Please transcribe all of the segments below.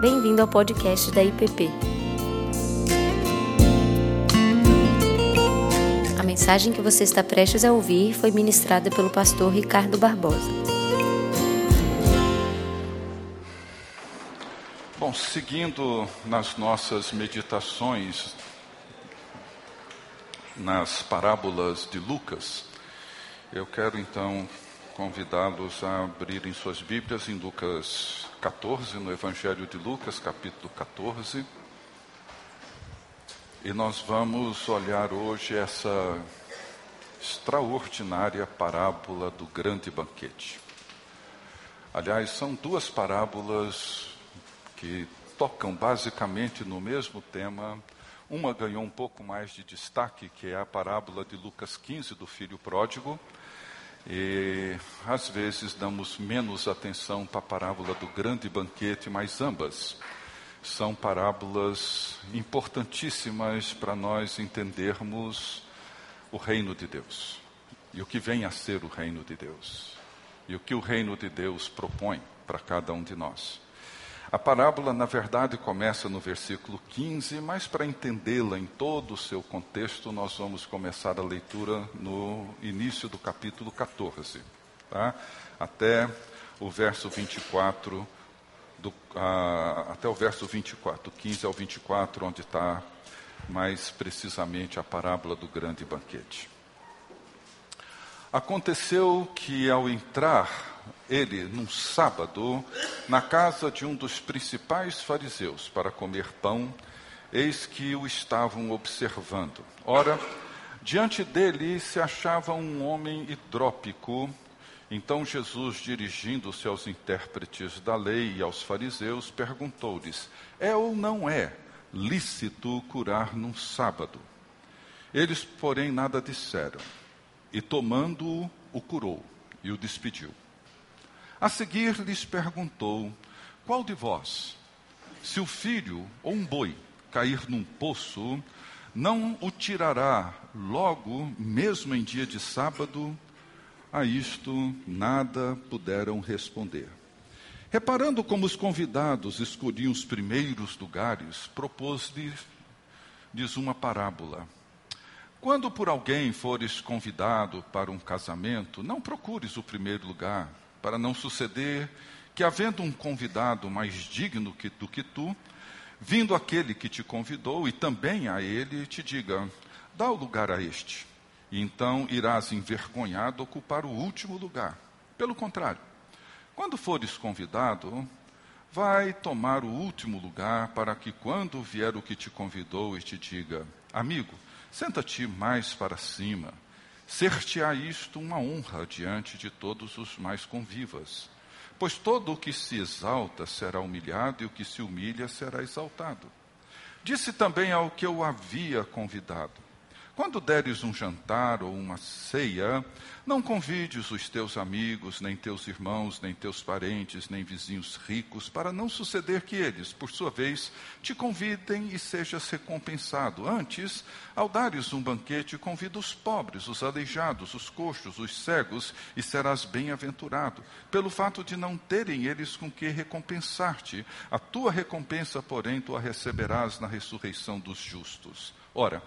Bem-vindo ao podcast da IPP. A mensagem que você está prestes a ouvir foi ministrada pelo pastor Ricardo Barbosa. Bom, seguindo nas nossas meditações nas parábolas de Lucas, eu quero então convidá-los a abrirem suas Bíblias em Lucas 14, no Evangelho de Lucas, capítulo 14. E nós vamos olhar hoje essa extraordinária parábola do grande banquete. Aliás, são duas parábolas que tocam basicamente no mesmo tema. Uma ganhou um pouco mais de destaque, que é a parábola de Lucas 15 do filho pródigo e às vezes damos menos atenção para a parábola do grande banquete, mas ambas são parábolas importantíssimas para nós entendermos o reino de Deus e o que vem a ser o reino de Deus e o que o reino de Deus propõe para cada um de nós. A parábola, na verdade, começa no versículo 15, mas para entendê-la em todo o seu contexto, nós vamos começar a leitura no início do capítulo 14, tá? até o verso 24, do, até o verso 24, 15 ao 24, onde está mais precisamente a parábola do grande banquete. Aconteceu que ao entrar ele, num sábado, na casa de um dos principais fariseus para comer pão, eis que o estavam observando. Ora, diante dele se achava um homem hidrópico. Então Jesus, dirigindo-se aos intérpretes da lei e aos fariseus, perguntou-lhes: É ou não é lícito curar num sábado? Eles, porém, nada disseram. E tomando-o, o curou e o despediu. A seguir lhes perguntou: Qual de vós, se o filho ou um boi cair num poço, não o tirará logo, mesmo em dia de sábado? A isto nada puderam responder. Reparando como os convidados escolhiam os primeiros lugares, propôs-lhes uma parábola. Quando por alguém fores convidado para um casamento, não procures o primeiro lugar para não suceder que, havendo um convidado mais digno que, do que tu, vindo aquele que te convidou e também a ele, te diga: dá o lugar a este. E então irás envergonhado ocupar o último lugar. Pelo contrário, quando fores convidado, vai tomar o último lugar, para que quando vier o que te convidou e te diga: Amigo, senta-te mais para cima ser-te-á isto uma honra diante de todos os mais convivas. Pois todo o que se exalta será humilhado, e o que se humilha será exaltado. Disse também ao que eu havia convidado: quando deres um jantar ou uma ceia, não convides os teus amigos, nem teus irmãos, nem teus parentes, nem vizinhos ricos, para não suceder que eles, por sua vez, te convidem e sejas recompensado. Antes, ao dares um banquete, convida os pobres, os aleijados, os coxos, os cegos, e serás bem-aventurado, pelo fato de não terem eles com que recompensar-te. A tua recompensa, porém, tu a receberás na ressurreição dos justos. Ora,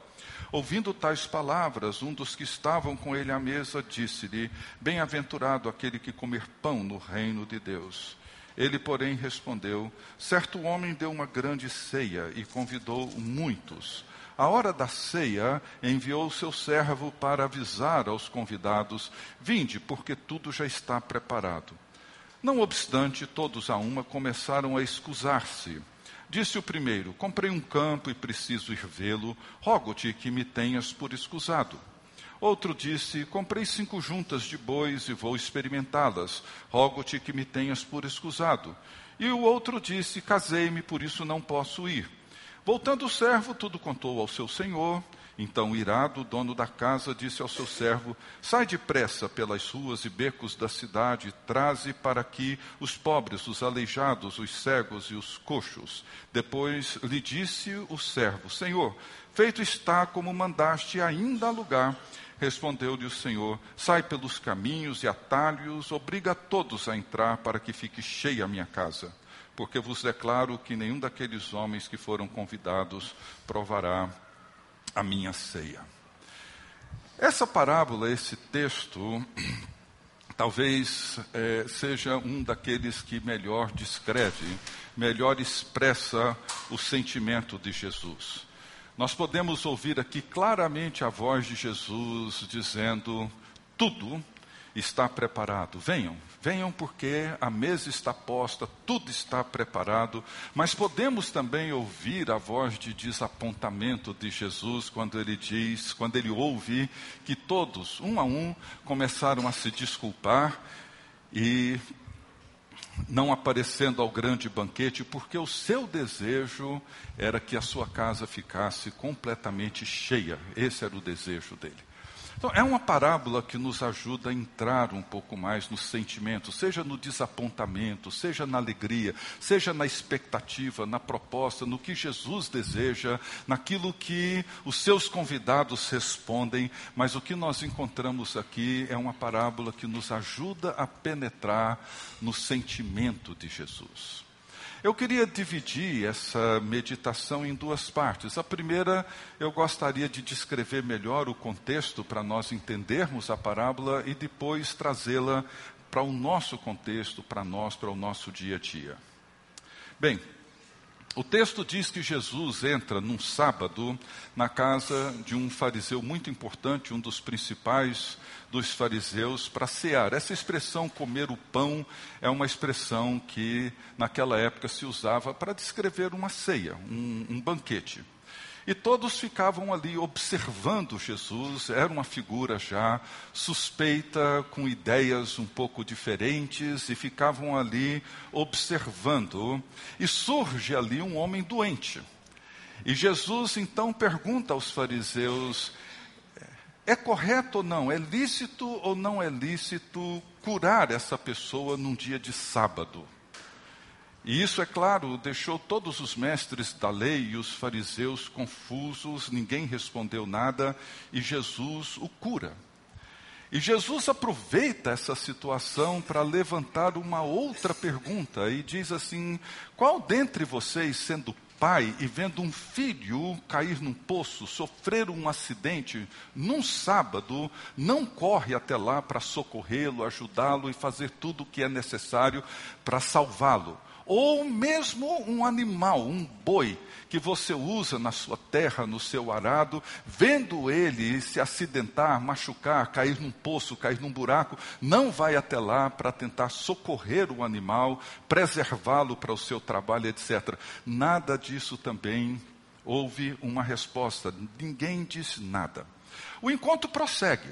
Ouvindo tais palavras, um dos que estavam com ele à mesa disse-lhe: Bem-aventurado aquele que comer pão no reino de Deus. Ele, porém, respondeu: Certo homem deu uma grande ceia e convidou muitos. A hora da ceia, enviou seu servo para avisar aos convidados: Vinde, porque tudo já está preparado. Não obstante, todos a uma começaram a escusar-se. Disse o primeiro: Comprei um campo e preciso ir vê-lo, rogo-te que me tenhas por escusado. Outro disse: Comprei cinco juntas de bois e vou experimentá-las, rogo-te que me tenhas por escusado. E o outro disse: Casei-me, por isso não posso ir. Voltando o servo, tudo contou ao seu senhor. Então, irado, o dono da casa disse ao seu servo: Sai depressa pelas ruas e becos da cidade, traze para aqui os pobres, os aleijados, os cegos e os coxos. Depois lhe disse o servo: Senhor, feito está como mandaste, ainda há lugar. Respondeu-lhe o Senhor: Sai pelos caminhos e atalhos, obriga todos a entrar para que fique cheia a minha casa. porque vos declaro que nenhum daqueles homens que foram convidados provará a minha ceia. Essa parábola, esse texto, talvez é, seja um daqueles que melhor descreve, melhor expressa o sentimento de Jesus. Nós podemos ouvir aqui claramente a voz de Jesus dizendo: tudo está preparado. Venham, venham porque a mesa está posta, tudo está preparado. Mas podemos também ouvir a voz de desapontamento de Jesus quando ele diz, quando ele ouve que todos, um a um, começaram a se desculpar e não aparecendo ao grande banquete, porque o seu desejo era que a sua casa ficasse completamente cheia. Esse era o desejo dele. Então, é uma parábola que nos ajuda a entrar um pouco mais no sentimento, seja no desapontamento, seja na alegria, seja na expectativa, na proposta, no que Jesus deseja, naquilo que os seus convidados respondem, mas o que nós encontramos aqui é uma parábola que nos ajuda a penetrar no sentimento de Jesus. Eu queria dividir essa meditação em duas partes. A primeira, eu gostaria de descrever melhor o contexto para nós entendermos a parábola e depois trazê-la para o nosso contexto, para nós, para o nosso dia a dia. Bem, o texto diz que Jesus entra num sábado na casa de um fariseu muito importante, um dos principais dos fariseus, para cear. Essa expressão comer o pão é uma expressão que naquela época se usava para descrever uma ceia, um, um banquete. E todos ficavam ali observando Jesus, era uma figura já suspeita, com ideias um pouco diferentes, e ficavam ali observando. E surge ali um homem doente. E Jesus então pergunta aos fariseus: é correto ou não? É lícito ou não é lícito curar essa pessoa num dia de sábado? E isso, é claro, deixou todos os mestres da lei e os fariseus confusos, ninguém respondeu nada e Jesus o cura. E Jesus aproveita essa situação para levantar uma outra pergunta e diz assim: qual dentre vocês, sendo pai e vendo um filho cair num poço, sofrer um acidente num sábado, não corre até lá para socorrê-lo, ajudá-lo e fazer tudo o que é necessário para salvá-lo? Ou mesmo um animal, um boi, que você usa na sua terra, no seu arado, vendo ele se acidentar, machucar, cair num poço, cair num buraco, não vai até lá para tentar socorrer o animal, preservá-lo para o seu trabalho, etc. Nada disso também houve uma resposta, ninguém disse nada. O encontro prossegue.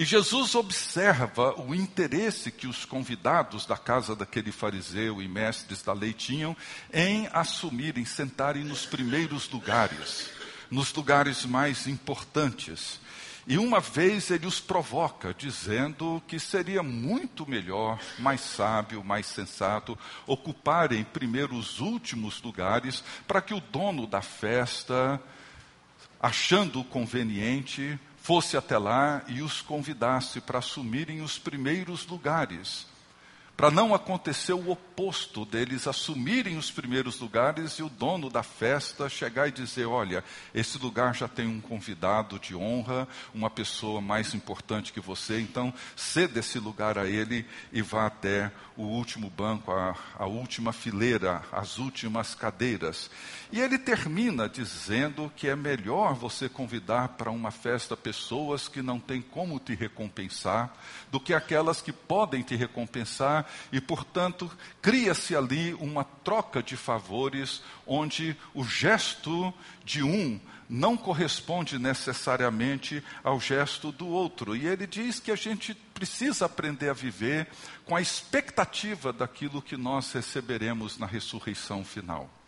E Jesus observa o interesse que os convidados da casa daquele fariseu e mestres da lei tinham em assumirem, sentarem nos primeiros lugares, nos lugares mais importantes. E uma vez ele os provoca, dizendo que seria muito melhor, mais sábio, mais sensato, ocuparem primeiro os últimos lugares, para que o dono da festa, achando conveniente, fosse até lá e os convidasse para assumirem os primeiros lugares para não acontecer o oposto deles assumirem os primeiros lugares e o dono da festa chegar e dizer: Olha, esse lugar já tem um convidado de honra, uma pessoa mais importante que você, então ceda esse lugar a ele e vá até o último banco, a, a última fileira, as últimas cadeiras. E ele termina dizendo que é melhor você convidar para uma festa pessoas que não têm como te recompensar do que aquelas que podem te recompensar e, portanto, cria-se ali uma troca de favores onde o gesto de um não corresponde necessariamente ao gesto do outro. E ele diz que a gente precisa aprender a viver com a expectativa daquilo que nós receberemos na ressurreição final.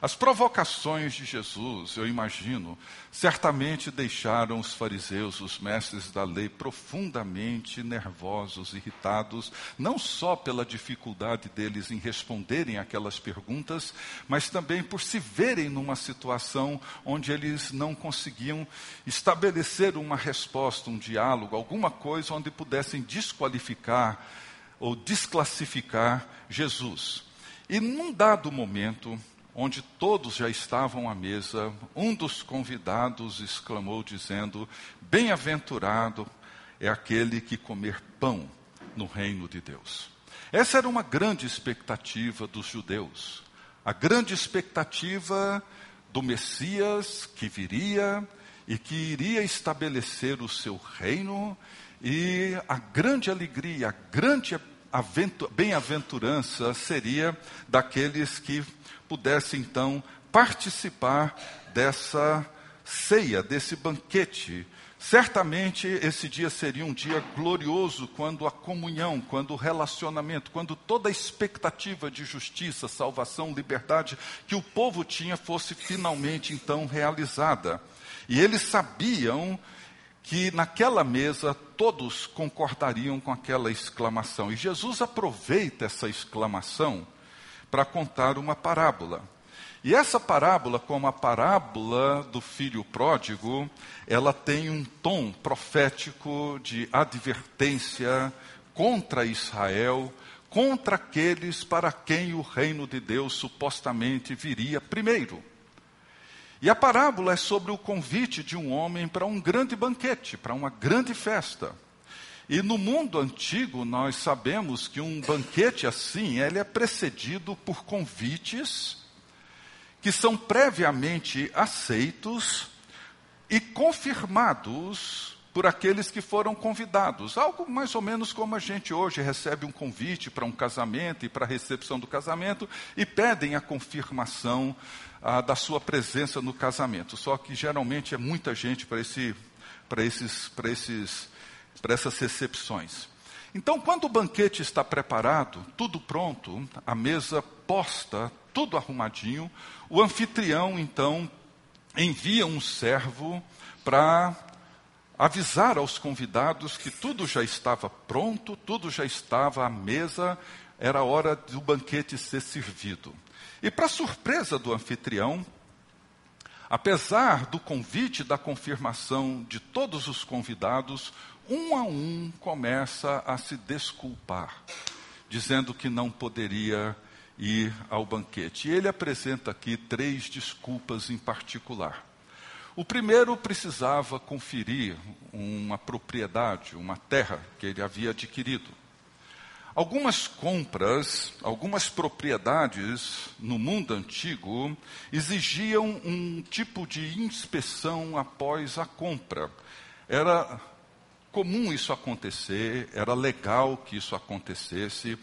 As provocações de Jesus, eu imagino, certamente deixaram os fariseus, os mestres da lei, profundamente nervosos, irritados, não só pela dificuldade deles em responderem aquelas perguntas, mas também por se verem numa situação onde eles não conseguiam estabelecer uma resposta, um diálogo, alguma coisa onde pudessem desqualificar ou desclassificar Jesus. E num dado momento, onde todos já estavam à mesa, um dos convidados exclamou, dizendo: Bem-aventurado é aquele que comer pão no reino de Deus. Essa era uma grande expectativa dos judeus. A grande expectativa do Messias que viria e que iria estabelecer o seu reino, e a grande alegria, a grande bem-aventurança seria daqueles que pudessem então participar dessa ceia, desse banquete. Certamente esse dia seria um dia glorioso quando a comunhão, quando o relacionamento, quando toda a expectativa de justiça, salvação, liberdade que o povo tinha fosse finalmente então realizada. E eles sabiam que naquela mesa todos concordariam com aquela exclamação. E Jesus aproveita essa exclamação para contar uma parábola. E essa parábola, como a parábola do filho pródigo, ela tem um tom profético de advertência contra Israel, contra aqueles para quem o reino de Deus supostamente viria primeiro. E a parábola é sobre o convite de um homem para um grande banquete, para uma grande festa. E no mundo antigo nós sabemos que um banquete assim, ele é precedido por convites que são previamente aceitos e confirmados por aqueles que foram convidados. Algo mais ou menos como a gente hoje recebe um convite para um casamento e para a recepção do casamento e pedem a confirmação ah, da sua presença no casamento. Só que geralmente é muita gente para esse, para esses, para esses, para essas recepções. Então, quando o banquete está preparado, tudo pronto, a mesa posta, tudo arrumadinho, o anfitrião então envia um servo para avisar aos convidados que tudo já estava pronto, tudo já estava à mesa, era hora do banquete ser servido. E para surpresa do anfitrião, apesar do convite da confirmação de todos os convidados, um a um começa a se desculpar, dizendo que não poderia ir ao banquete. E ele apresenta aqui três desculpas em particular. O primeiro precisava conferir uma propriedade, uma terra que ele havia adquirido. Algumas compras, algumas propriedades no mundo antigo exigiam um tipo de inspeção após a compra. Era comum isso acontecer, era legal que isso acontecesse.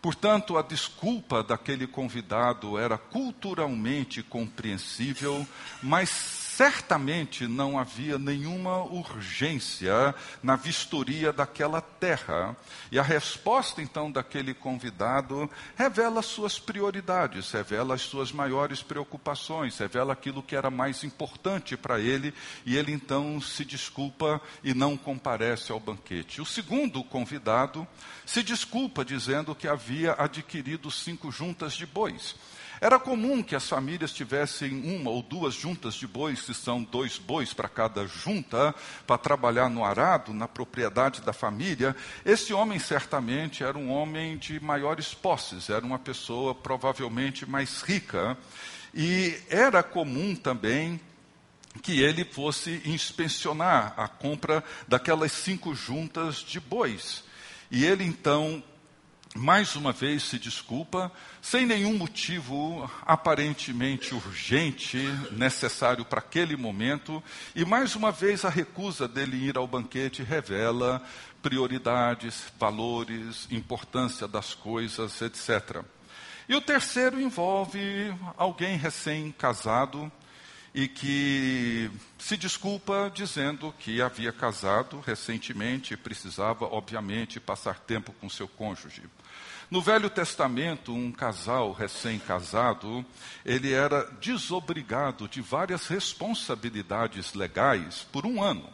Portanto, a desculpa daquele convidado era culturalmente compreensível, mas certamente não havia nenhuma urgência na vistoria daquela terra. E a resposta então daquele convidado revela suas prioridades, revela as suas maiores preocupações, revela aquilo que era mais importante para ele, e ele então se desculpa e não comparece ao banquete. O segundo convidado se desculpa dizendo que havia adquirido cinco juntas de bois. Era comum que as famílias tivessem uma ou duas juntas de bois, que são dois bois para cada junta, para trabalhar no arado, na propriedade da família. Esse homem certamente era um homem de maiores posses, era uma pessoa provavelmente mais rica. E era comum também que ele fosse inspecionar a compra daquelas cinco juntas de bois. E ele então mais uma vez se desculpa, sem nenhum motivo aparentemente urgente, necessário para aquele momento, e mais uma vez a recusa dele ir ao banquete revela prioridades, valores, importância das coisas, etc. E o terceiro envolve alguém recém-casado e que se desculpa dizendo que havia casado recentemente e precisava, obviamente, passar tempo com seu cônjuge. No Velho Testamento, um casal recém-casado, ele era desobrigado de várias responsabilidades legais por um ano,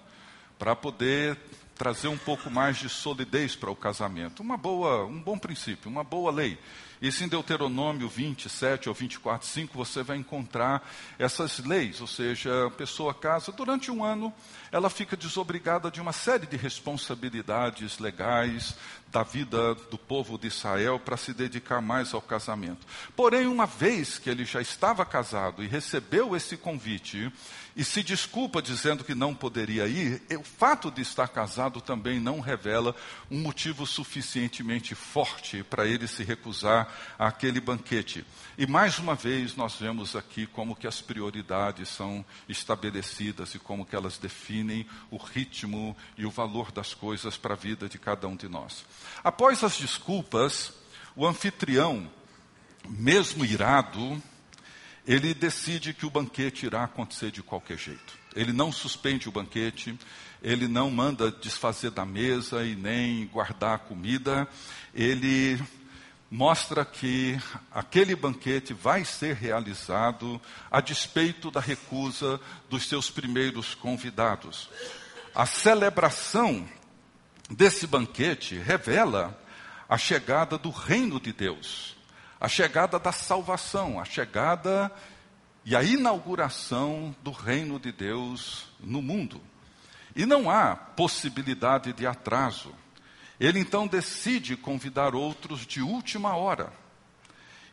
para poder trazer um pouco mais de solidez para o casamento. Uma boa, um bom princípio, uma boa lei. Isso em Deuteronômio 27 ou 24, 5, você vai encontrar essas leis, ou seja, a pessoa casa durante um ano, ela fica desobrigada de uma série de responsabilidades legais, da vida do povo de Israel para se dedicar mais ao casamento. Porém, uma vez que ele já estava casado e recebeu esse convite, e se desculpa dizendo que não poderia ir, o fato de estar casado também não revela um motivo suficientemente forte para ele se recusar àquele banquete. E mais uma vez nós vemos aqui como que as prioridades são estabelecidas e como que elas definem o ritmo e o valor das coisas para a vida de cada um de nós. Após as desculpas, o anfitrião, mesmo irado, ele decide que o banquete irá acontecer de qualquer jeito. Ele não suspende o banquete, ele não manda desfazer da mesa e nem guardar a comida, ele mostra que aquele banquete vai ser realizado a despeito da recusa dos seus primeiros convidados. A celebração desse banquete revela a chegada do reino de Deus a chegada da salvação, a chegada e a inauguração do reino de Deus no mundo. E não há possibilidade de atraso. Ele então decide convidar outros de última hora.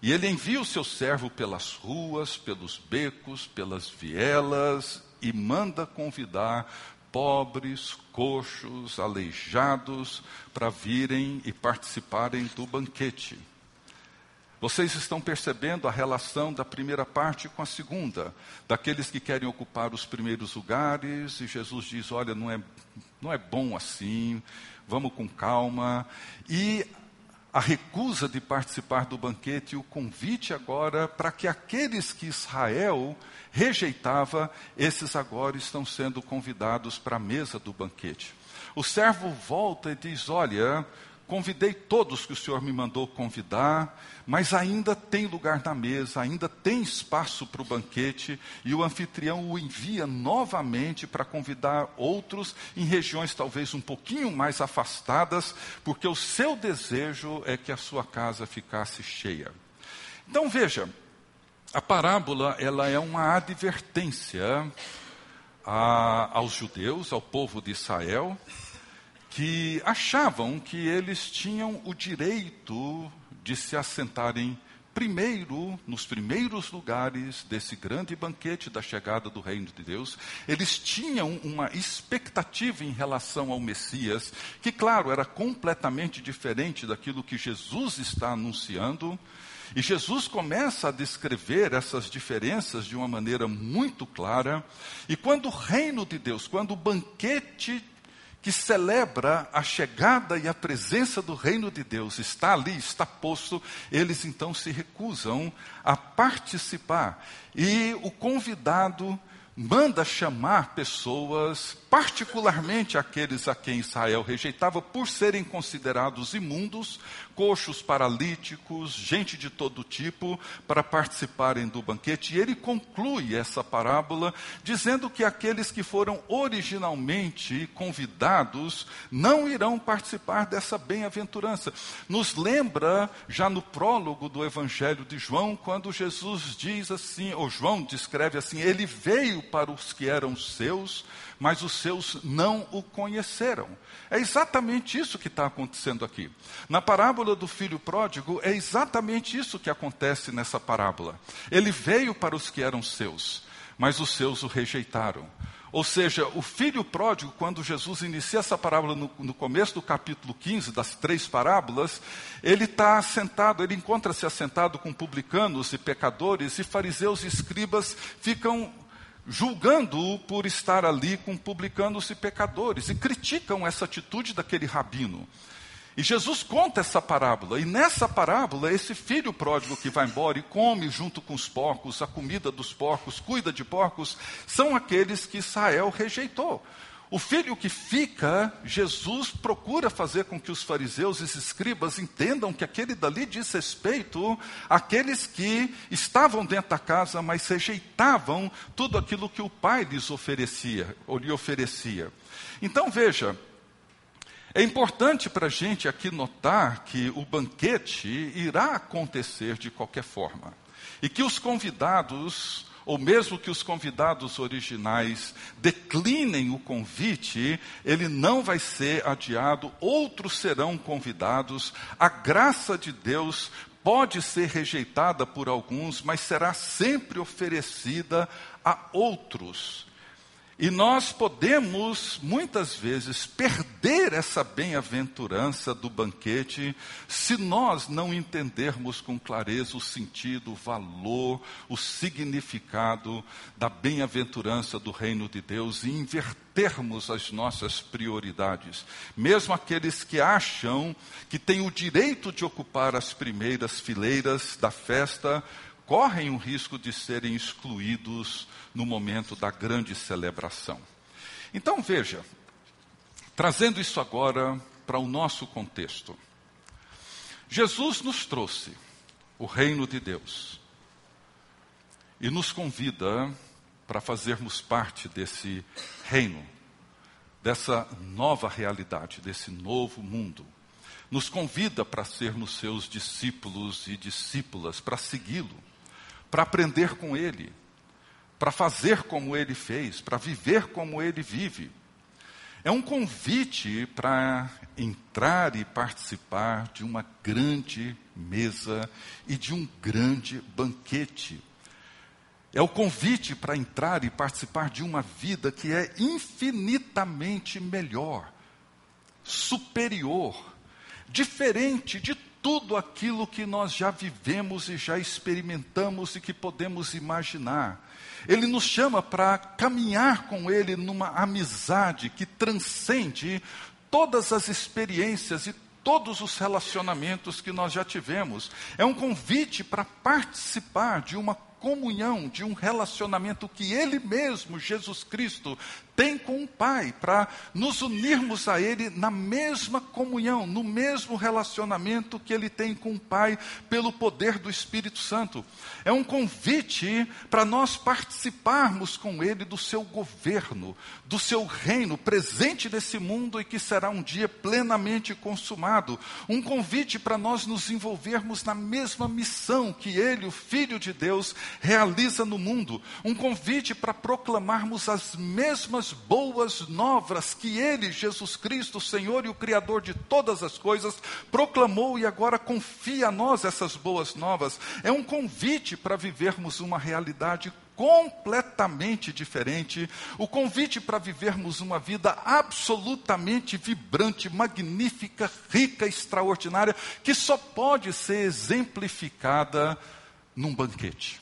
E ele envia o seu servo pelas ruas, pelos becos, pelas vielas e manda convidar pobres, coxos, aleijados para virem e participarem do banquete. Vocês estão percebendo a relação da primeira parte com a segunda, daqueles que querem ocupar os primeiros lugares, e Jesus diz: Olha, não é, não é bom assim, vamos com calma. E a recusa de participar do banquete e o convite agora para que aqueles que Israel rejeitava, esses agora estão sendo convidados para a mesa do banquete. O servo volta e diz: Olha, Convidei todos que o Senhor me mandou convidar, mas ainda tem lugar na mesa, ainda tem espaço para o banquete, e o anfitrião o envia novamente para convidar outros em regiões talvez um pouquinho mais afastadas, porque o seu desejo é que a sua casa ficasse cheia. Então veja, a parábola ela é uma advertência a, aos judeus, ao povo de Israel, que achavam que eles tinham o direito de se assentarem primeiro, nos primeiros lugares desse grande banquete da chegada do reino de Deus, eles tinham uma expectativa em relação ao Messias, que, claro, era completamente diferente daquilo que Jesus está anunciando. E Jesus começa a descrever essas diferenças de uma maneira muito clara. E quando o reino de Deus, quando o banquete que celebra a chegada e a presença do reino de Deus está ali, está posto, eles então se recusam a participar. E o convidado manda chamar pessoas, particularmente aqueles a quem Israel rejeitava por serem considerados imundos, coxos, paralíticos, gente de todo tipo, para participarem do banquete. E ele conclui essa parábola dizendo que aqueles que foram originalmente convidados não irão participar dessa bem-aventurança. Nos lembra, já no prólogo do Evangelho de João, quando Jesus diz assim, ou João descreve assim: ele veio para os que eram seus, mas os seus não o conheceram. É exatamente isso que está acontecendo aqui. Na parábola do filho pródigo, é exatamente isso que acontece nessa parábola. Ele veio para os que eram seus, mas os seus o rejeitaram. Ou seja, o filho pródigo, quando Jesus inicia essa parábola no, no começo do capítulo 15, das três parábolas, ele está assentado, ele encontra-se assentado com publicanos e pecadores, e fariseus e escribas ficam julgando-o por estar ali com publicanos e pecadores, e criticam essa atitude daquele rabino. E Jesus conta essa parábola, e nessa parábola, esse filho pródigo que vai embora e come junto com os porcos, a comida dos porcos, cuida de porcos, são aqueles que Israel rejeitou. O filho que fica, Jesus procura fazer com que os fariseus e os escribas entendam que aquele dali diz respeito àqueles que estavam dentro da casa, mas rejeitavam tudo aquilo que o pai lhes oferecia, ou lhe oferecia. Então veja, é importante para a gente aqui notar que o banquete irá acontecer de qualquer forma. E que os convidados ou mesmo que os convidados originais declinem o convite, ele não vai ser adiado, outros serão convidados. A graça de Deus pode ser rejeitada por alguns, mas será sempre oferecida a outros. E nós podemos, muitas vezes, perder essa bem-aventurança do banquete se nós não entendermos com clareza o sentido, o valor, o significado da bem-aventurança do reino de Deus e invertermos as nossas prioridades. Mesmo aqueles que acham que têm o direito de ocupar as primeiras fileiras da festa, correm o risco de serem excluídos no momento da grande celebração. Então veja, trazendo isso agora para o nosso contexto. Jesus nos trouxe o reino de Deus e nos convida para fazermos parte desse reino, dessa nova realidade, desse novo mundo. Nos convida para sermos seus discípulos e discípulas, para segui-lo, para aprender com ele para fazer como ele fez, para viver como ele vive. É um convite para entrar e participar de uma grande mesa e de um grande banquete. É o convite para entrar e participar de uma vida que é infinitamente melhor, superior, diferente de tudo aquilo que nós já vivemos e já experimentamos e que podemos imaginar. Ele nos chama para caminhar com Ele numa amizade que transcende todas as experiências e todos os relacionamentos que nós já tivemos. É um convite para participar de uma comunhão, de um relacionamento que Ele mesmo, Jesus Cristo, tem com o Pai, para nos unirmos a Ele na mesma comunhão, no mesmo relacionamento que Ele tem com o Pai, pelo poder do Espírito Santo. É um convite para nós participarmos com Ele do seu governo, do seu reino presente nesse mundo e que será um dia plenamente consumado. Um convite para nós nos envolvermos na mesma missão que Ele, o Filho de Deus, realiza no mundo. Um convite para proclamarmos as mesmas as boas novas que Ele, Jesus Cristo, Senhor e o Criador de todas as coisas, proclamou e agora confia a nós essas boas novas. É um convite para vivermos uma realidade completamente diferente, o convite para vivermos uma vida absolutamente vibrante, magnífica, rica, extraordinária, que só pode ser exemplificada num banquete.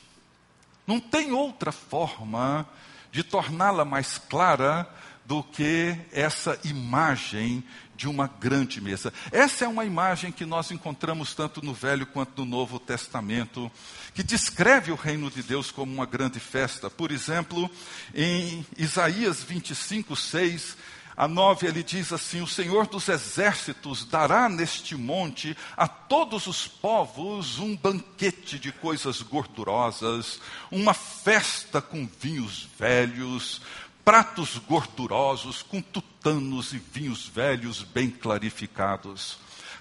Não tem outra forma de torná-la mais clara do que essa imagem de uma grande mesa. Essa é uma imagem que nós encontramos tanto no Velho quanto no Novo Testamento, que descreve o reino de Deus como uma grande festa. Por exemplo, em Isaías 25, 6, a 9 ele diz assim: O Senhor dos exércitos dará neste monte a todos os povos um banquete de coisas gordurosas, uma festa com vinhos velhos, pratos gordurosos com tutanos e vinhos velhos bem clarificados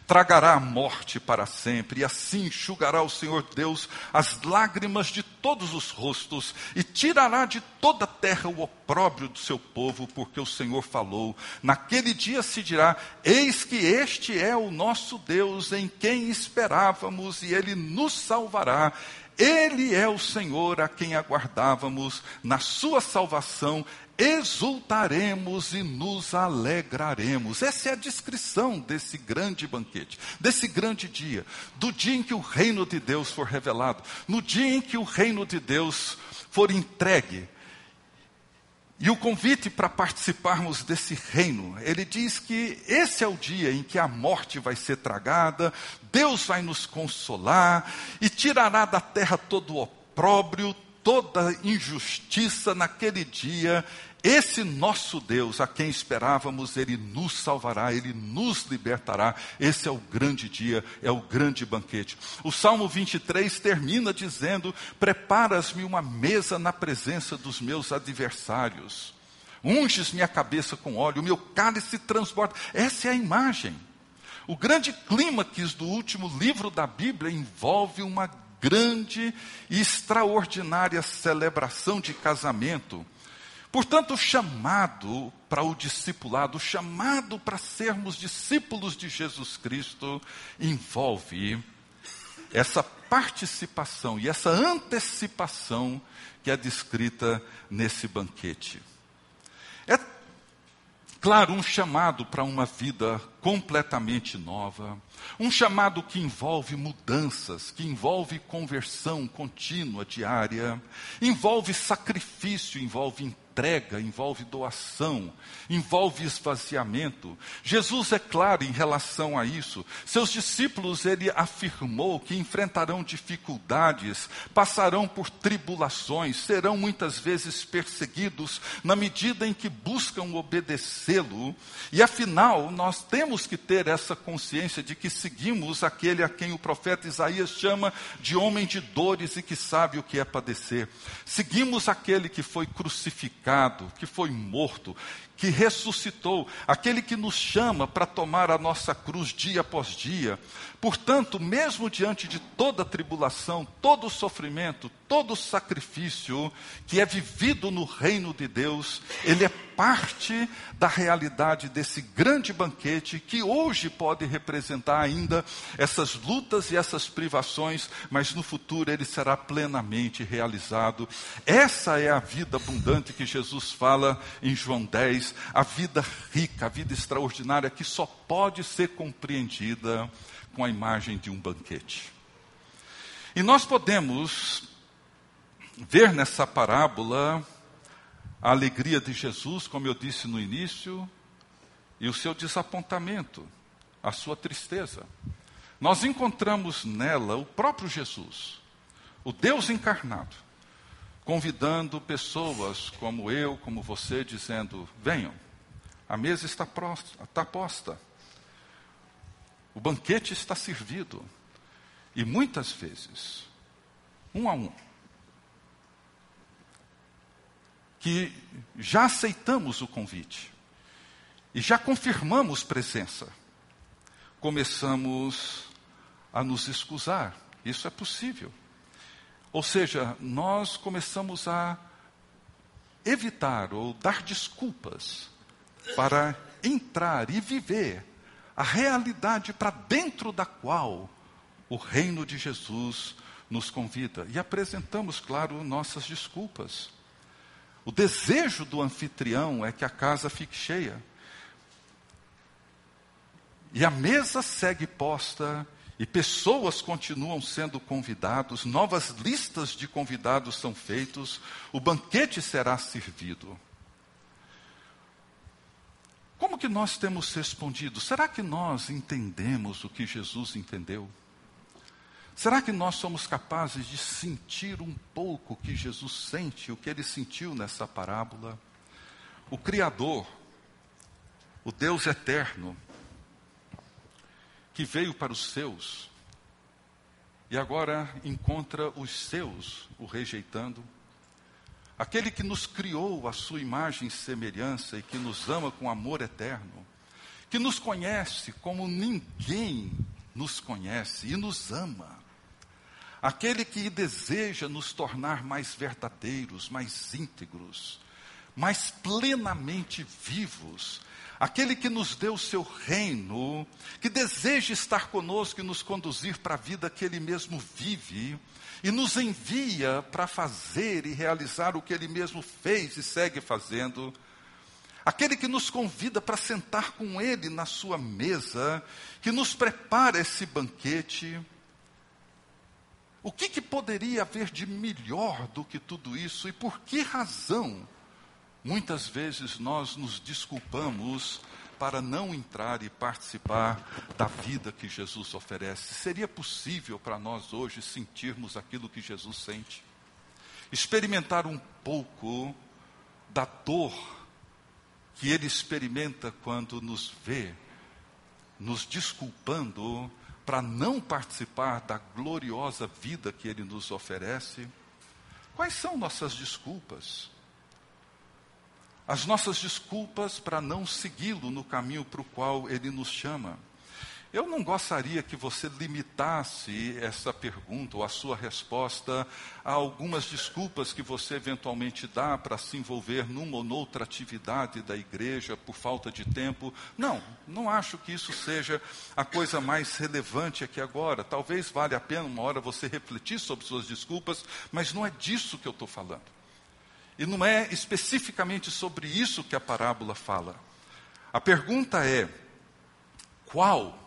tragará a morte para sempre, e assim enxugará o Senhor Deus as lágrimas de todos os rostos, e tirará de toda a terra o opróbrio do seu povo, porque o Senhor falou. Naquele dia se dirá: Eis que este é o nosso Deus, em quem esperávamos, e ele nos salvará. Ele é o Senhor a quem aguardávamos, na sua salvação exultaremos e nos alegraremos. Essa é a descrição desse grande banquete, desse grande dia, do dia em que o reino de Deus for revelado, no dia em que o reino de Deus for entregue. E o convite para participarmos desse reino, ele diz que esse é o dia em que a morte vai ser tragada, Deus vai nos consolar e tirará da terra todo o opróbrio, toda injustiça naquele dia. Esse nosso Deus, a quem esperávamos, ele nos salvará, ele nos libertará. Esse é o grande dia, é o grande banquete. O Salmo 23 termina dizendo: Preparas-me uma mesa na presença dos meus adversários. Unges minha cabeça com óleo, o meu cálice transborda. Essa é a imagem. O grande clímax do último livro da Bíblia envolve uma grande e extraordinária celebração de casamento. Portanto, o chamado para o discipulado, o chamado para sermos discípulos de Jesus Cristo, envolve essa participação e essa antecipação que é descrita nesse banquete. É, claro, um chamado para uma vida completamente nova, um chamado que envolve mudanças, que envolve conversão contínua, diária, envolve sacrifício, envolve entrega, envolve doação, envolve esvaziamento. Jesus é claro em relação a isso. Seus discípulos, ele afirmou que enfrentarão dificuldades, passarão por tribulações, serão muitas vezes perseguidos na medida em que buscam obedecê-lo. E afinal, nós temos que ter essa consciência de que seguimos aquele a quem o profeta Isaías chama de homem de dores e que sabe o que é padecer. Seguimos aquele que foi crucificado crucificado, que foi morto, que ressuscitou, aquele que nos chama para tomar a nossa cruz dia após dia. Portanto, mesmo diante de toda tribulação, todo sofrimento, todo sacrifício que é vivido no reino de Deus, ele é parte da realidade desse grande banquete que hoje pode representar ainda essas lutas e essas privações, mas no futuro ele será plenamente realizado. Essa é a vida abundante que Jesus fala em João 10, a vida rica, a vida extraordinária que só pode ser compreendida com a imagem de um banquete. E nós podemos ver nessa parábola a alegria de Jesus, como eu disse no início, e o seu desapontamento, a sua tristeza. Nós encontramos nela o próprio Jesus, o Deus encarnado, convidando pessoas como eu, como você, dizendo: venham, a mesa está, posta. O banquete está servido. E muitas vezes, um a um, que já aceitamos o convite e já confirmamos presença, começamos a nos excusar. Isso é possível. Ou seja, nós começamos a evitar ou dar desculpas para entrar e viver a realidade para dentro da qual o reino de Jesus nos convida. E apresentamos, claro, nossas desculpas. O desejo do anfitrião é que a casa fique cheia. E a mesa segue posta e pessoas continuam sendo convidados, novas listas de convidados são feitos, o banquete será servido. Como que nós temos respondido? Será que nós entendemos o que Jesus entendeu? Será que nós somos capazes de sentir um pouco o que Jesus sente, o que ele sentiu nessa parábola? O Criador, o Deus eterno, que veio para os seus e agora encontra os seus o rejeitando aquele que nos criou a sua imagem e semelhança e que nos ama com amor eterno, que nos conhece como ninguém nos conhece e nos ama, aquele que deseja nos tornar mais verdadeiros, mais íntegros, mais plenamente vivos, aquele que nos deu o seu reino, que deseja estar conosco e nos conduzir para a vida que ele mesmo vive e nos envia para fazer e realizar o que ele mesmo fez e segue fazendo. Aquele que nos convida para sentar com ele na sua mesa, que nos prepara esse banquete. O que, que poderia haver de melhor do que tudo isso e por que razão muitas vezes nós nos desculpamos para não entrar e participar da vida que Jesus oferece. Seria possível para nós hoje sentirmos aquilo que Jesus sente? Experimentar um pouco da dor que ele experimenta quando nos vê, nos desculpando para não participar da gloriosa vida que ele nos oferece? Quais são nossas desculpas? As nossas desculpas para não segui-lo no caminho para o qual ele nos chama. Eu não gostaria que você limitasse essa pergunta ou a sua resposta a algumas desculpas que você eventualmente dá para se envolver numa ou noutra atividade da igreja por falta de tempo. Não, não acho que isso seja a coisa mais relevante aqui agora. Talvez valha a pena uma hora você refletir sobre suas desculpas, mas não é disso que eu estou falando. E não é especificamente sobre isso que a parábola fala. A pergunta é: qual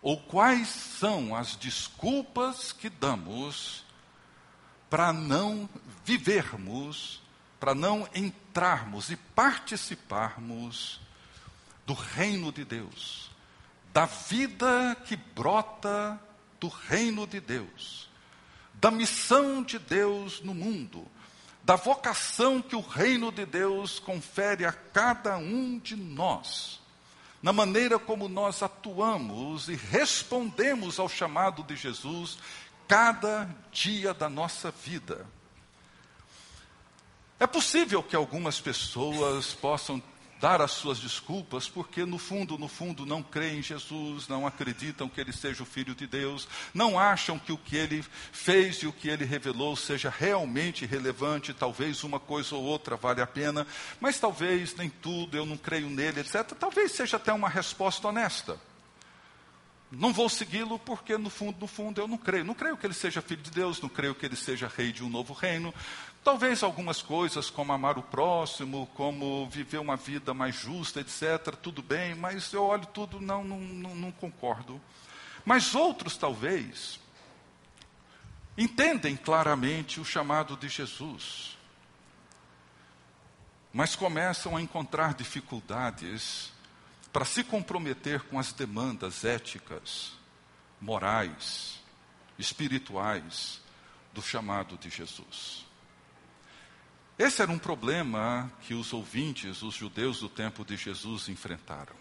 ou quais são as desculpas que damos para não vivermos, para não entrarmos e participarmos do reino de Deus, da vida que brota do reino de Deus, da missão de Deus no mundo, da vocação que o reino de Deus confere a cada um de nós na maneira como nós atuamos e respondemos ao chamado de Jesus cada dia da nossa vida. É possível que algumas pessoas possam dar as suas desculpas, porque no fundo, no fundo, não creem em Jesus, não acreditam que ele seja o Filho de Deus, não acham que o que ele fez e o que ele revelou seja realmente relevante, talvez uma coisa ou outra vale a pena, mas talvez nem tudo, eu não creio nele, etc. Talvez seja até uma resposta honesta. Não vou segui-lo porque, no fundo, no fundo, eu não creio. Não creio que ele seja filho de Deus, não creio que ele seja rei de um novo reino. Talvez algumas coisas, como amar o próximo, como viver uma vida mais justa, etc., tudo bem, mas eu olho tudo, não, não, não, concordo. Mas outros, talvez, entendem claramente o chamado de Jesus, mas começam a encontrar dificuldades para se comprometer com as demandas éticas, morais, espirituais do chamado de Jesus. Esse era um problema que os ouvintes, os judeus do tempo de Jesus, enfrentaram.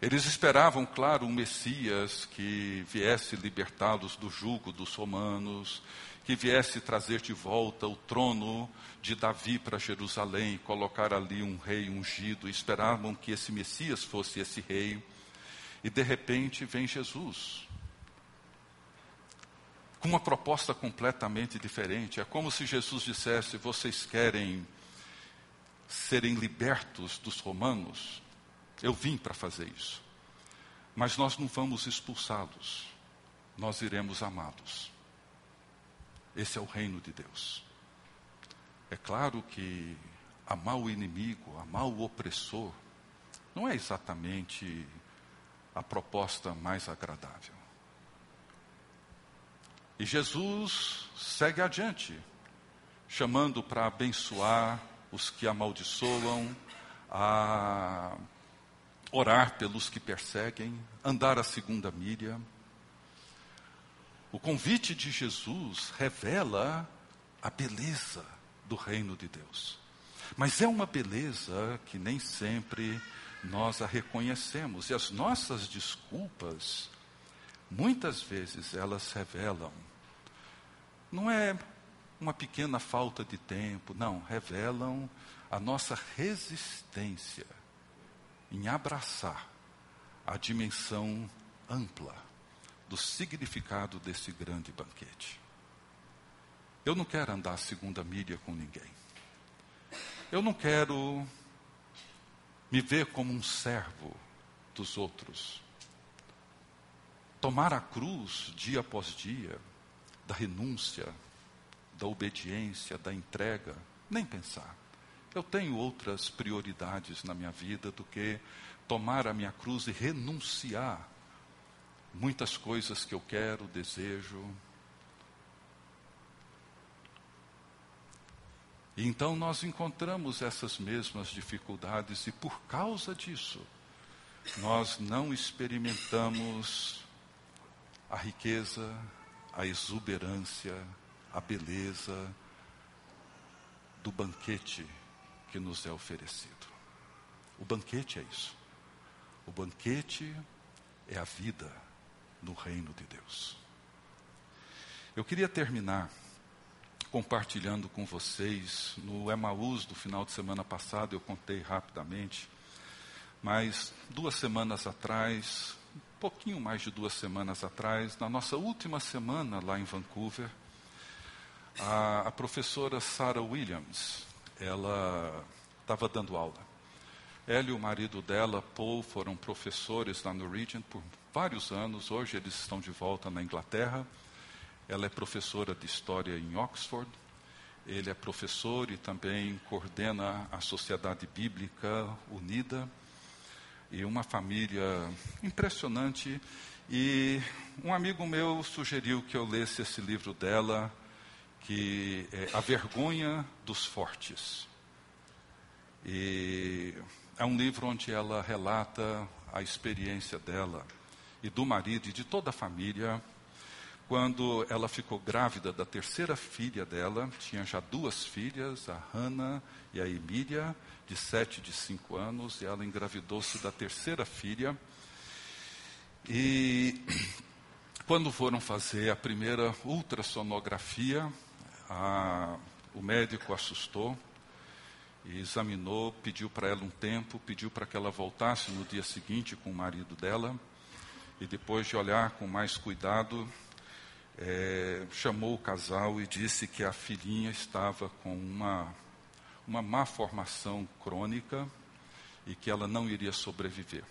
Eles esperavam, claro, um Messias que viesse libertá-los do jugo dos romanos, que viesse trazer de volta o trono de Davi para Jerusalém colocar ali um rei ungido. Esperavam que esse Messias fosse esse rei. E de repente vem Jesus. Com uma proposta completamente diferente. É como se Jesus dissesse: Vocês querem serem libertos dos romanos? Eu vim para fazer isso. Mas nós não vamos expulsá-los, nós iremos amá-los. Esse é o reino de Deus. É claro que amar o inimigo, amar o opressor, não é exatamente a proposta mais agradável. E Jesus segue adiante, chamando para abençoar os que amaldiçoam, a orar pelos que perseguem, andar a segunda milha. O convite de Jesus revela a beleza do reino de Deus. Mas é uma beleza que nem sempre nós a reconhecemos. E as nossas desculpas, muitas vezes, elas revelam. Não é uma pequena falta de tempo, não, revelam a nossa resistência em abraçar a dimensão ampla do significado desse grande banquete. Eu não quero andar a segunda milha com ninguém. Eu não quero me ver como um servo dos outros. Tomar a cruz dia após dia, da renúncia, da obediência, da entrega, nem pensar. Eu tenho outras prioridades na minha vida do que tomar a minha cruz e renunciar muitas coisas que eu quero, desejo. E então nós encontramos essas mesmas dificuldades e por causa disso, nós não experimentamos a riqueza, a exuberância, a beleza do banquete que nos é oferecido. O banquete é isso. O banquete é a vida no reino de Deus. Eu queria terminar compartilhando com vocês no Emaús do final de semana passado, eu contei rapidamente, mas duas semanas atrás, pouquinho mais de duas semanas atrás, na nossa última semana lá em Vancouver, a, a professora Sarah Williams, ela estava dando aula. Ela e o marido dela, Paul, foram professores lá no Regent por vários anos. Hoje eles estão de volta na Inglaterra. Ela é professora de História em Oxford. Ele é professor e também coordena a Sociedade Bíblica Unida. E uma família impressionante. E um amigo meu sugeriu que eu lesse esse livro dela, que é A Vergonha dos Fortes. E é um livro onde ela relata a experiência dela e do marido e de toda a família quando ela ficou grávida da terceira filha dela, tinha já duas filhas, a Hannah e a Emília, de sete e de cinco anos, e ela engravidou-se da terceira filha. E quando foram fazer a primeira ultrassonografia, a, o médico assustou e examinou, pediu para ela um tempo, pediu para que ela voltasse no dia seguinte com o marido dela, e depois de olhar com mais cuidado, é, chamou o casal e disse que a filhinha estava com uma, uma má formação crônica e que ela não iria sobreviver.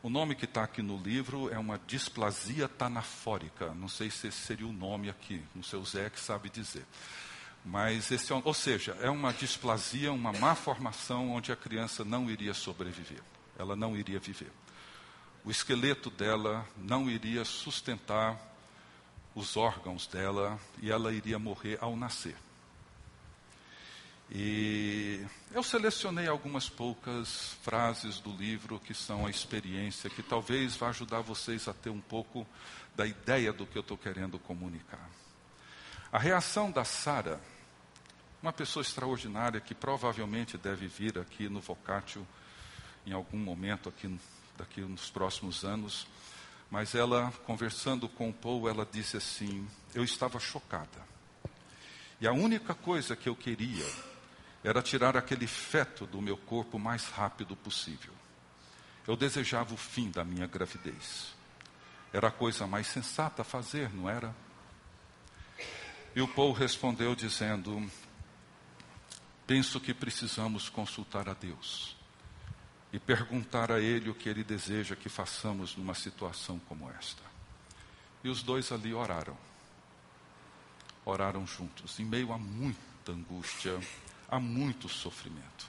O nome que está aqui no livro é uma displasia tanafórica. Não sei se esse seria o nome aqui, no seu Zé que sabe dizer. Mas esse, é ou seja, é uma displasia, uma má formação onde a criança não iria sobreviver. Ela não iria viver. O esqueleto dela não iria sustentar os órgãos dela e ela iria morrer ao nascer. E eu selecionei algumas poucas frases do livro que são a experiência, que talvez vá ajudar vocês a ter um pouco da ideia do que eu estou querendo comunicar. A reação da Sara, uma pessoa extraordinária que provavelmente deve vir aqui no Vocatio em algum momento aqui daqui nos próximos anos, mas ela, conversando com o Paul, ela disse assim: Eu estava chocada. E a única coisa que eu queria era tirar aquele feto do meu corpo o mais rápido possível. Eu desejava o fim da minha gravidez. Era a coisa mais sensata a fazer, não era? E o Paul respondeu dizendo: Penso que precisamos consultar a Deus e perguntar a Ele o que Ele deseja que façamos numa situação como esta. E os dois ali oraram. Oraram juntos, em meio a muita angústia, a muito sofrimento.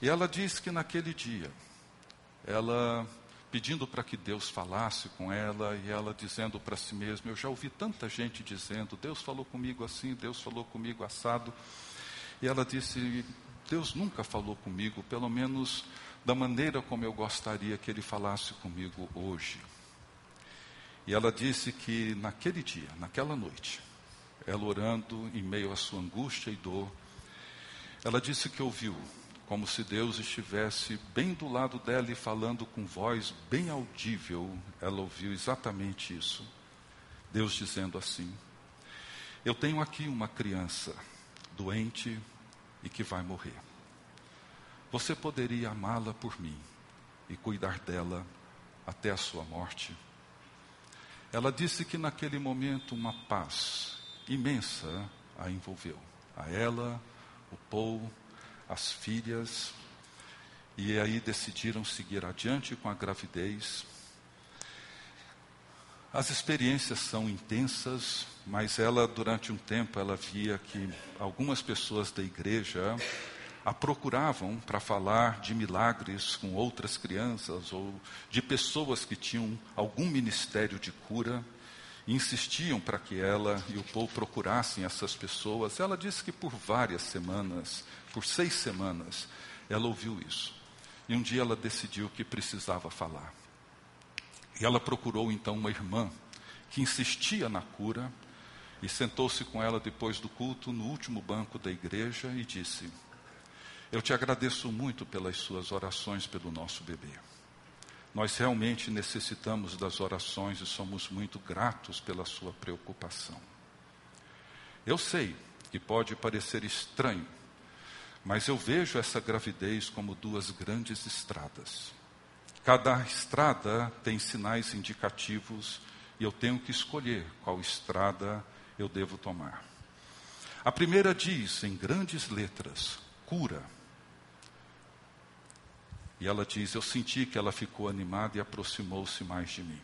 E ela diz que naquele dia, ela pedindo para que Deus falasse com ela e ela dizendo para si mesma: Eu já ouvi tanta gente dizendo, Deus falou comigo assim, Deus falou comigo assado. E ela disse: Deus nunca falou comigo, pelo menos da maneira como eu gostaria que ele falasse comigo hoje. E ela disse que naquele dia, naquela noite, ela orando em meio à sua angústia e dor, ela disse que ouviu como se Deus estivesse bem do lado dela e falando com voz bem audível. Ela ouviu exatamente isso. Deus dizendo assim: Eu tenho aqui uma criança doente e que vai morrer. Você poderia amá-la por mim e cuidar dela até a sua morte? Ela disse que naquele momento uma paz imensa a envolveu. A ela, o Paul, as filhas. E aí decidiram seguir adiante com a gravidez. As experiências são intensas, mas ela, durante um tempo, ela via que algumas pessoas da igreja a procuravam para falar de milagres com outras crianças ou de pessoas que tinham algum ministério de cura e insistiam para que ela e o povo procurassem essas pessoas. Ela disse que por várias semanas, por seis semanas, ela ouviu isso. E um dia ela decidiu que precisava falar. E ela procurou então uma irmã que insistia na cura e sentou-se com ela depois do culto no último banco da igreja e disse: eu te agradeço muito pelas suas orações pelo nosso bebê. Nós realmente necessitamos das orações e somos muito gratos pela sua preocupação. Eu sei que pode parecer estranho, mas eu vejo essa gravidez como duas grandes estradas. Cada estrada tem sinais indicativos e eu tenho que escolher qual estrada eu devo tomar. A primeira diz, em grandes letras, cura. E ela diz: Eu senti que ela ficou animada e aproximou-se mais de mim.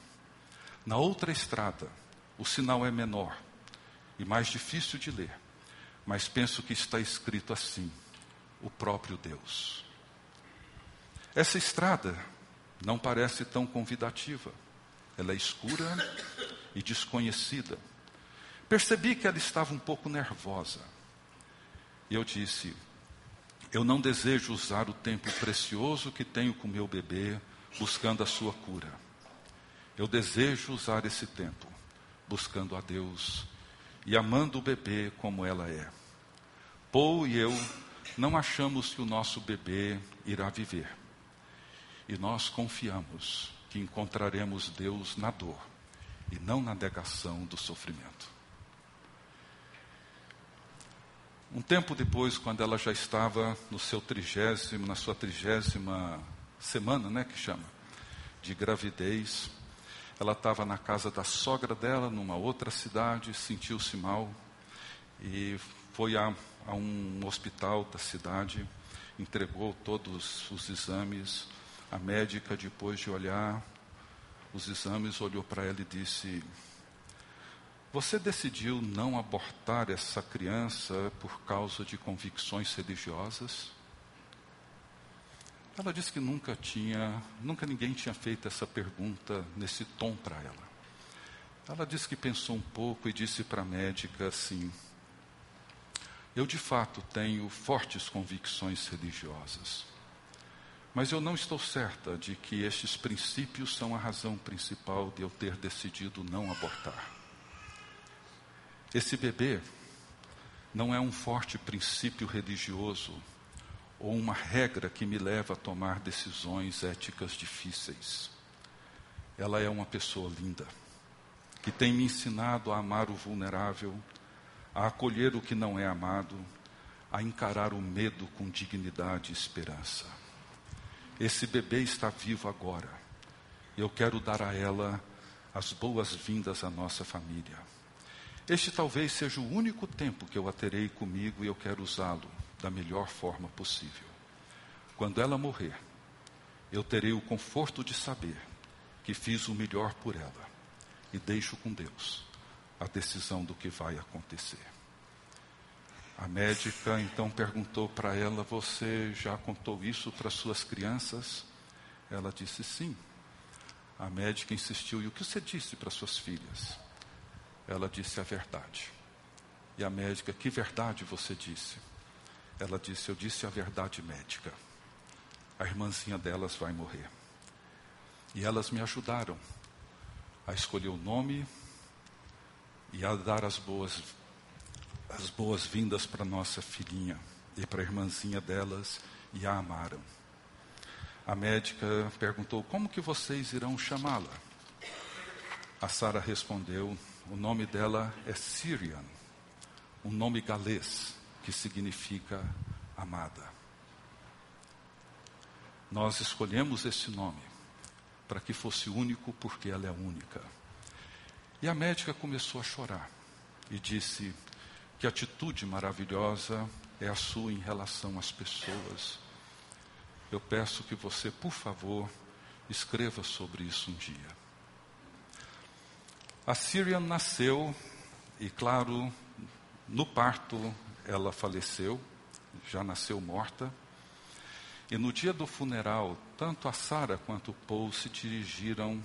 Na outra estrada, o sinal é menor e mais difícil de ler, mas penso que está escrito assim: o próprio Deus. Essa estrada não parece tão convidativa. Ela é escura e desconhecida. Percebi que ela estava um pouco nervosa. E eu disse: Eu não desejo usar o tempo precioso que tenho com meu bebê buscando a sua cura. Eu desejo usar esse tempo buscando a Deus e amando o bebê como ela é. Paul e eu não achamos que o nosso bebê irá viver. E nós confiamos que encontraremos Deus na dor e não na negação do sofrimento. Um tempo depois, quando ela já estava no seu trigésimo, na sua trigésima semana, né, que chama, de gravidez, ela estava na casa da sogra dela, numa outra cidade, sentiu-se mal e foi a, a um hospital da cidade, entregou todos os exames. A médica, depois de olhar os exames, olhou para ela e disse: Você decidiu não abortar essa criança por causa de convicções religiosas? Ela disse que nunca tinha, nunca ninguém tinha feito essa pergunta nesse tom para ela. Ela disse que pensou um pouco e disse para a médica assim: Eu de fato tenho fortes convicções religiosas. Mas eu não estou certa de que estes princípios são a razão principal de eu ter decidido não abortar. Esse bebê não é um forte princípio religioso ou uma regra que me leva a tomar decisões éticas difíceis. Ela é uma pessoa linda, que tem me ensinado a amar o vulnerável, a acolher o que não é amado, a encarar o medo com dignidade e esperança. Esse bebê está vivo agora. Eu quero dar a ela as boas-vindas à nossa família. Este talvez seja o único tempo que eu a terei comigo e eu quero usá-lo da melhor forma possível. Quando ela morrer, eu terei o conforto de saber que fiz o melhor por ela e deixo com Deus a decisão do que vai acontecer. A médica então perguntou para ela: Você já contou isso para suas crianças? Ela disse sim. A médica insistiu: E o que você disse para suas filhas? Ela disse a verdade. E a médica: Que verdade você disse? Ela disse: Eu disse a verdade médica. A irmãzinha delas vai morrer. E elas me ajudaram a escolher o nome e a dar as boas as boas-vindas para nossa filhinha e para a irmãzinha delas e a amaram. A médica perguntou: Como que vocês irão chamá-la? A Sara respondeu: O nome dela é Syrian, um nome galês que significa amada. Nós escolhemos esse nome para que fosse único, porque ela é única. E a médica começou a chorar e disse: que atitude maravilhosa é a sua em relação às pessoas. Eu peço que você, por favor, escreva sobre isso um dia. A Syrian nasceu e, claro, no parto ela faleceu, já nasceu morta. E no dia do funeral, tanto a Sara quanto o Paul se dirigiram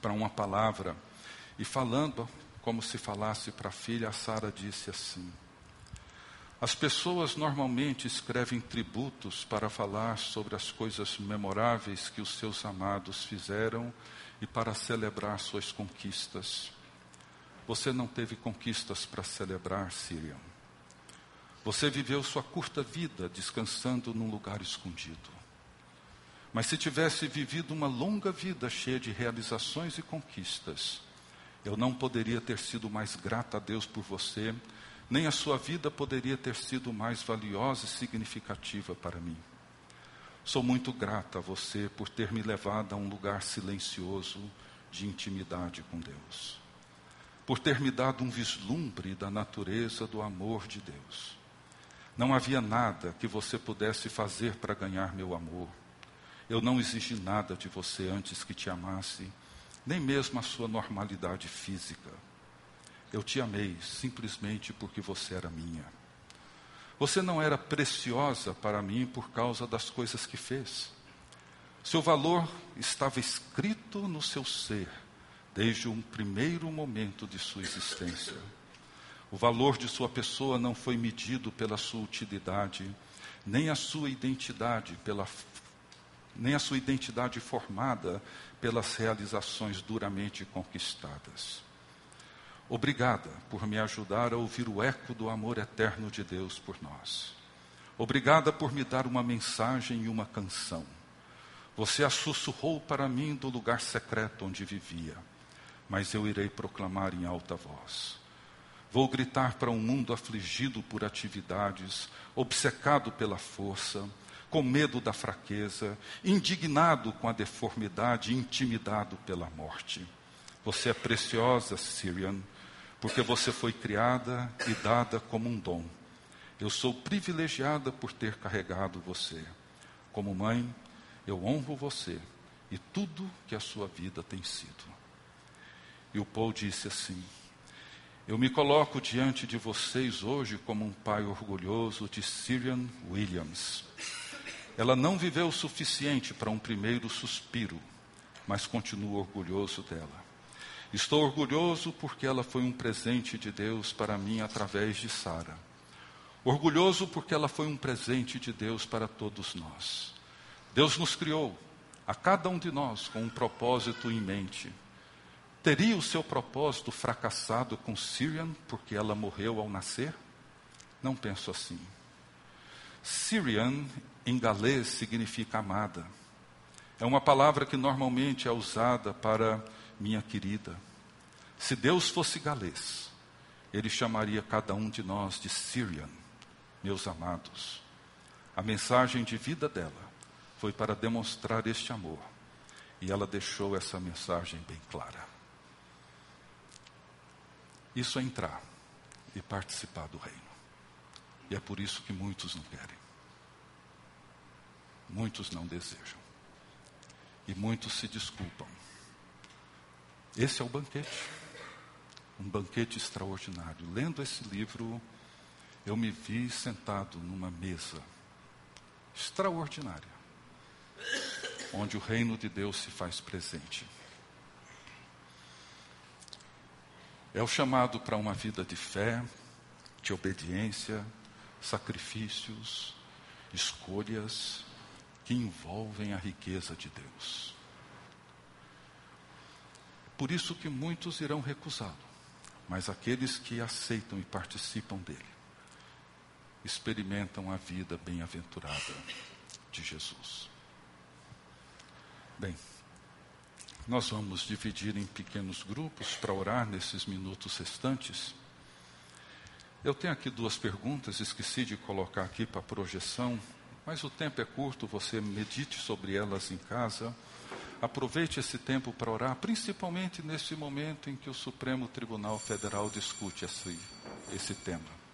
para uma palavra e falando como se falasse para a filha, a Sara disse assim: As pessoas normalmente escrevem tributos para falar sobre as coisas memoráveis que os seus amados fizeram e para celebrar suas conquistas. Você não teve conquistas para celebrar, Sirian. Você viveu sua curta vida descansando num lugar escondido. Mas se tivesse vivido uma longa vida cheia de realizações e conquistas, eu não poderia ter sido mais grata a Deus por você, nem a sua vida poderia ter sido mais valiosa e significativa para mim. Sou muito grata a você por ter me levado a um lugar silencioso de intimidade com Deus, por ter me dado um vislumbre da natureza do amor de Deus. Não havia nada que você pudesse fazer para ganhar meu amor. Eu não exigi nada de você antes que te amasse, nem mesmo a sua normalidade física. Eu te amei simplesmente porque você era minha. Você não era preciosa para mim por causa das coisas que fez. Seu valor estava escrito no seu ser, desde um primeiro momento de sua existência. O valor de sua pessoa não foi medido pela sua utilidade, nem a sua identidade pela nem a sua identidade formada pelas realizações duramente conquistadas. Obrigada por me ajudar a ouvir o eco do amor eterno de Deus por nós. Obrigada por me dar uma mensagem e uma canção. Você a sussurrou para mim do lugar secreto onde vivia, mas eu irei proclamar em alta voz. Vou gritar para um mundo afligido por atividades, obcecado pela força, com medo da fraqueza, indignado com a deformidade, intimidado pela morte. Você é preciosa, Sirian, porque você foi criada e dada como um dom. Eu sou privilegiada por ter carregado você. Como mãe, eu honro você e tudo que a sua vida tem sido. E o Paul disse assim: Eu me coloco diante de vocês hoje como um pai orgulhoso de Sirian Williams. Ela não viveu o suficiente para um primeiro suspiro, mas continua orgulhoso dela. Estou orgulhoso porque ela foi um presente de Deus para mim através de Sara. Orgulhoso porque ela foi um presente de Deus para todos nós. Deus nos criou, a cada um de nós, com um propósito em mente. Teria o seu propósito fracassado com Sirian porque ela morreu ao nascer? Não penso assim. Syrian, em galês, significa amada. É uma palavra que normalmente é usada para minha querida. Se Deus fosse galês, ele chamaria cada um de nós de Syrian, meus amados. A mensagem de vida dela foi para demonstrar este amor, e ela deixou essa mensagem bem clara. Isso é entrar e participar do reino. E é por isso que muitos não querem. Muitos não desejam. E muitos se desculpam. Esse é o banquete. Um banquete extraordinário. Lendo esse livro, eu me vi sentado numa mesa extraordinária, onde o reino de Deus se faz presente. É o chamado para uma vida de fé, de obediência, sacrifícios, escolhas que envolvem a riqueza de Deus. Por isso que muitos irão recusá-lo, mas aqueles que aceitam e participam dele experimentam a vida bem-aventurada de Jesus. Bem, nós vamos dividir em pequenos grupos para orar nesses minutos restantes. Eu tenho aqui duas perguntas, esqueci de colocar aqui para projeção, mas o tempo é curto, você medite sobre elas em casa. Aproveite esse tempo para orar, principalmente nesse momento em que o Supremo Tribunal Federal discute esse, esse tema.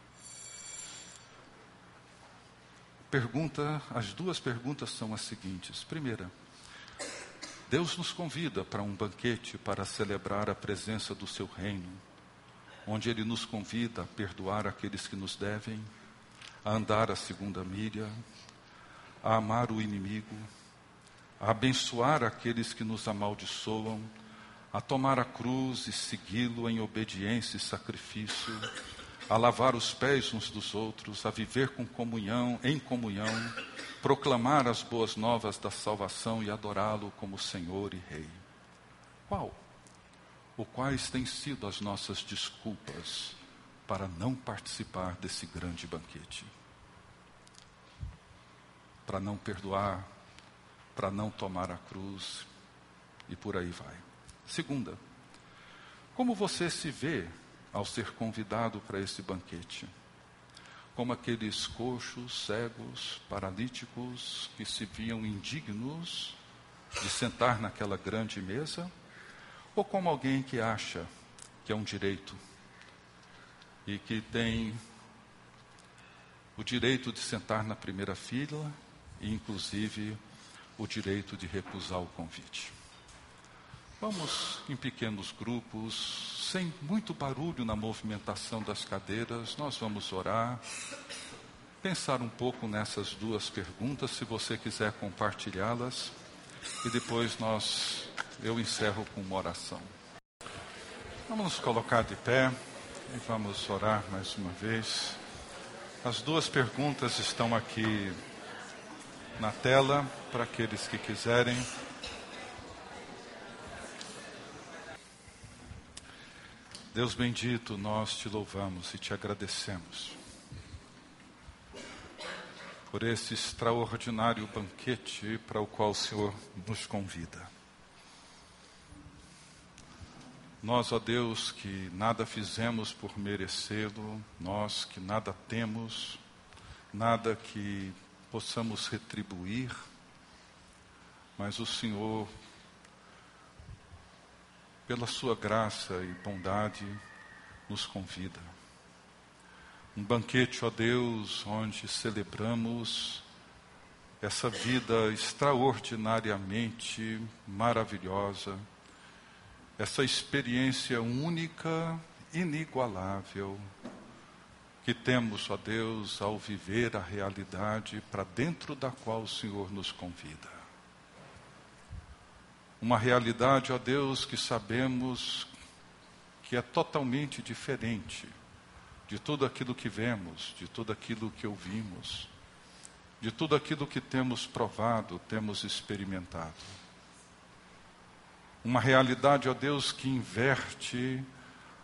Pergunta, as duas perguntas são as seguintes. Primeira, Deus nos convida para um banquete para celebrar a presença do seu reino, onde ele nos convida a perdoar aqueles que nos devem, a andar a segunda milha, a amar o inimigo, a abençoar aqueles que nos amaldiçoam, a tomar a cruz e segui-lo em obediência e sacrifício, a lavar os pés uns dos outros, a viver com comunhão, em comunhão, proclamar as boas novas da salvação e adorá-lo como Senhor e Rei. Qual? Ou quais têm sido as nossas desculpas para não participar desse grande banquete? Para não perdoar, para não tomar a cruz e por aí vai. Segunda, como você se vê ao ser convidado para esse banquete? como aqueles coxos, cegos, paralíticos que se viam indignos de sentar naquela grande mesa, ou como alguém que acha que é um direito e que tem o direito de sentar na primeira fila e, inclusive, o direito de recusar o convite. Vamos em pequenos grupos, sem muito barulho na movimentação das cadeiras, nós vamos orar, pensar um pouco nessas duas perguntas, se você quiser compartilhá-las, e depois nós eu encerro com uma oração. Vamos nos colocar de pé e vamos orar mais uma vez. As duas perguntas estão aqui na tela para aqueles que quiserem. Deus bendito, nós te louvamos e te agradecemos por esse extraordinário banquete para o qual o Senhor nos convida. Nós, ó Deus, que nada fizemos por merecê-lo, nós que nada temos, nada que possamos retribuir, mas o Senhor pela sua graça e bondade, nos convida. Um banquete, ó Deus, onde celebramos essa vida extraordinariamente maravilhosa, essa experiência única, inigualável, que temos, ó Deus, ao viver a realidade para dentro da qual o Senhor nos convida. Uma realidade, ó Deus, que sabemos que é totalmente diferente de tudo aquilo que vemos, de tudo aquilo que ouvimos, de tudo aquilo que temos provado, temos experimentado. Uma realidade, ó Deus, que inverte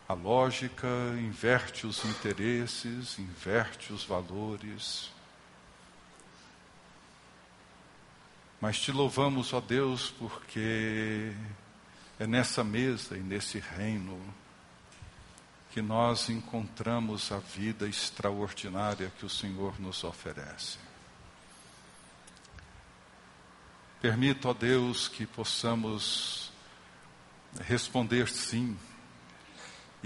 a lógica, inverte os interesses, inverte os valores. Mas te louvamos, ó Deus, porque é nessa mesa e nesse reino que nós encontramos a vida extraordinária que o Senhor nos oferece. Permita, ó Deus, que possamos responder sim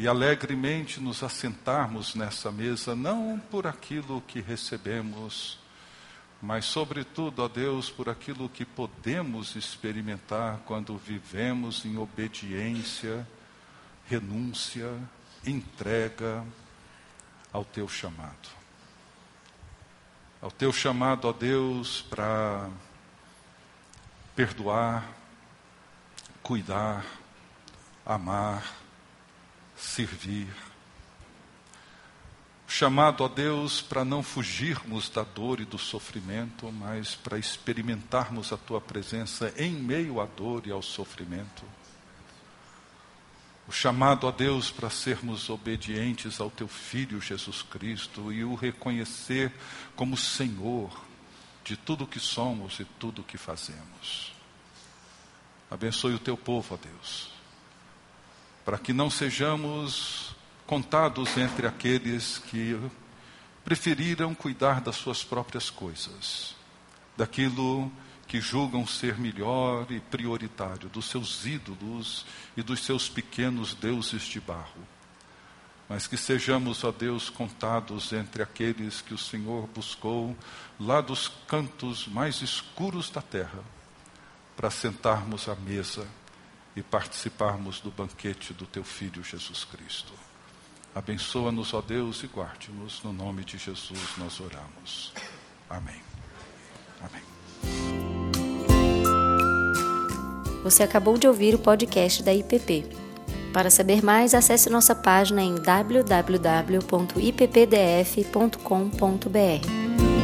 e alegremente nos assentarmos nessa mesa, não por aquilo que recebemos, mas, sobretudo, ó Deus, por aquilo que podemos experimentar quando vivemos em obediência, renúncia, entrega ao Teu chamado. Ao Teu chamado, ó Deus, para perdoar, cuidar, amar, servir chamado a Deus para não fugirmos da dor e do sofrimento, mas para experimentarmos a tua presença em meio à dor e ao sofrimento. O chamado a Deus para sermos obedientes ao teu filho Jesus Cristo e o reconhecer como Senhor de tudo que somos e tudo que fazemos. Abençoe o teu povo, ó Deus, para que não sejamos contados entre aqueles que preferiram cuidar das suas próprias coisas, daquilo que julgam ser melhor e prioritário, dos seus ídolos e dos seus pequenos deuses de barro. Mas que sejamos, ó Deus, contados entre aqueles que o Senhor buscou lá dos cantos mais escuros da terra, para sentarmos à mesa e participarmos do banquete do Teu Filho Jesus Cristo. Abençoa-nos, ó Deus, e guarde-nos. No nome de Jesus nós oramos. Amém. Amém. Você acabou de ouvir o podcast da IPP. Para saber mais, acesse nossa página em www.ippdf.com.br.